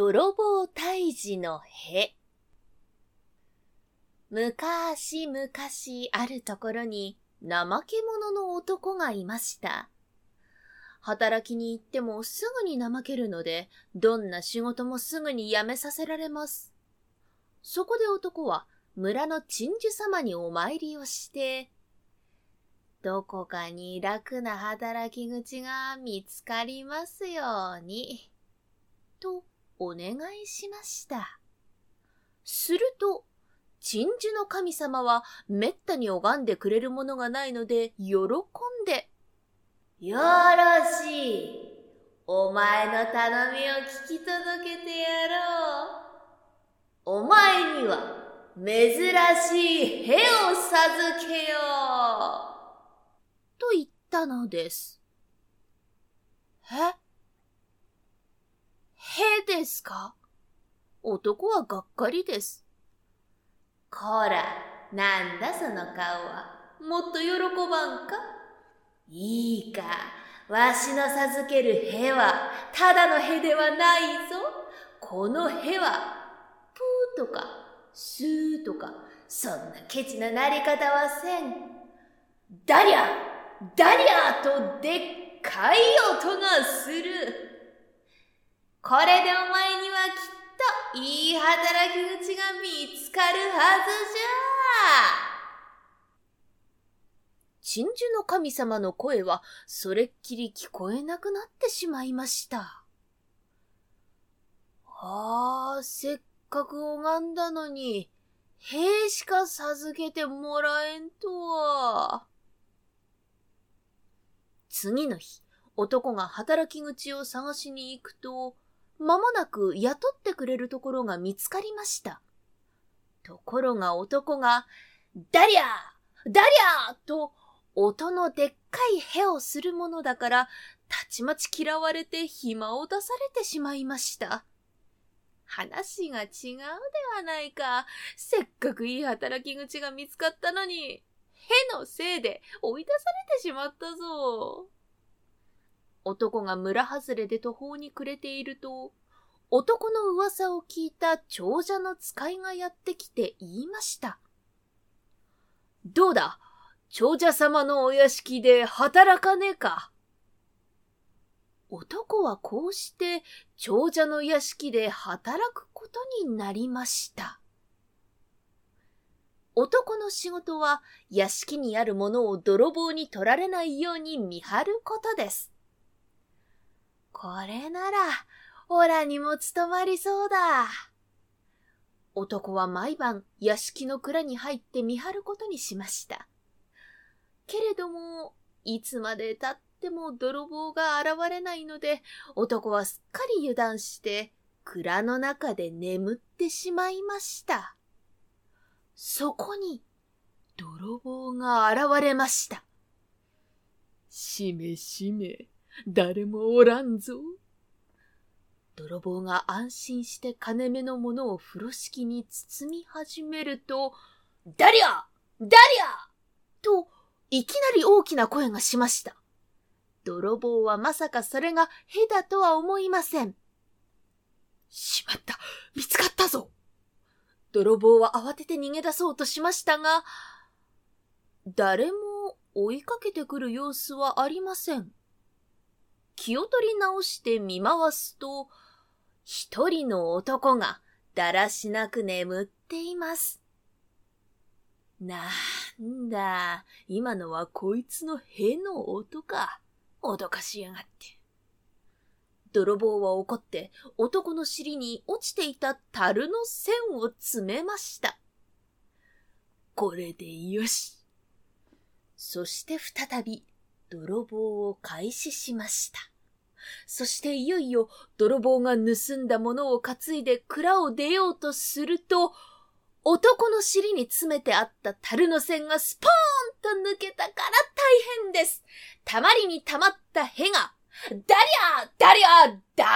泥棒退治のへ。むかしむかしあるところに怠け者の男がいました。働きに行ってもすぐに怠けるので、どんな仕事もすぐに辞めさせられます。そこで男は村の鎮守様にお参りをして、どこかに楽な働き口が見つかりますように、とお願いしました。すると、鎮守の神様はめったに拝んでくれるものがないので喜んで、よろしい。お前の頼みを聞き届けてやろう。お前には珍しい兵を授けよう。と言ったのです。え？へですか？男はがっかりです。こら、なんだその顔は？もっと喜ばんか？いいか、わしの授けるへは、ただのへではないぞ。このへは、ぷーとか、すーとか、そんなケチななり方はせん。ダリャダリャとでっかい音がする。これでお前にはきっといい働き口が見つかるはずじゃ。鎮守の神様の声はそれっきり聞こえなくなってしまいました。ああ、せっかく拝んだのに、兵しか授けてもらえんとは。次の日、男が働き口を探しに行くと、間もなく雇ってくれるところが見つかりました。ところが男が、ダリャーダリャーと音のでっかいへをするものだから、たちまち嫌われて暇を出されてしまいました。話が違うではないか。せっかくいい働き口が見つかったのに、へのせいで追い出されてしまったぞ。男が村外れで途方に暮れていると、男の噂を聞いた長者の使いがやってきて言いました。どうだ？長者様のお屋敷で働かねえか？男はこうして長者の屋敷で働くことになりました。男の仕事は屋敷にあるものを泥棒に取られないように見張ることです。これなら、オラにも務まりそうだ。男は毎晩屋敷の蔵に入って見張ることにしました。けれども、いつまで経っても泥棒が現れないので、男はすっかり油断して、蔵の中で眠ってしまいました。そこに、泥棒が現れました。しめしめ。誰もおらんぞ。泥棒が安心して金目のものを風呂敷に包み始めると、ダリアダリアと、いきなり大きな声がしました。泥棒はまさかそれがヘだとは思いません。しまった、見つかったぞ泥棒は慌てて逃げ出そうとしましたが、誰も追いかけてくる様子はありません。気を取り直して見回すと、一人の男がだらしなく眠っています。なんだ、今のはこいつのへの音か。脅かしやがって。泥棒は怒って男の尻に落ちていた樽の線を詰めました。これでよし。そして再び泥棒を開始しました。そしていよいよ泥棒が盗んだものを担いで蔵を出ようとすると、男の尻に詰めてあった樽の線がスポーンと抜けたから大変です。たまりにたまったへが、ダリャーダリャーダリャ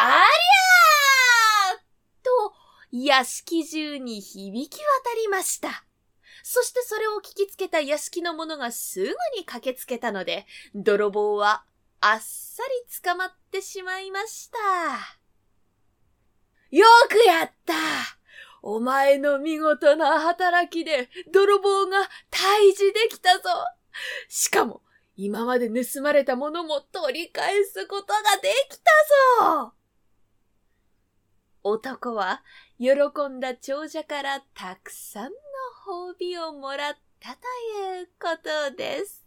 ーと、屋敷中に響き渡りました。そしてそれを聞きつけた屋敷の者がすぐに駆けつけたので、泥棒はあっさり捕まってしまいました。よくやったお前の見事な働きで泥棒が退治できたぞしかも今まで盗まれたものも取り返すことができたぞ男は喜んだ長者からたくさんの褒美をもらったということです。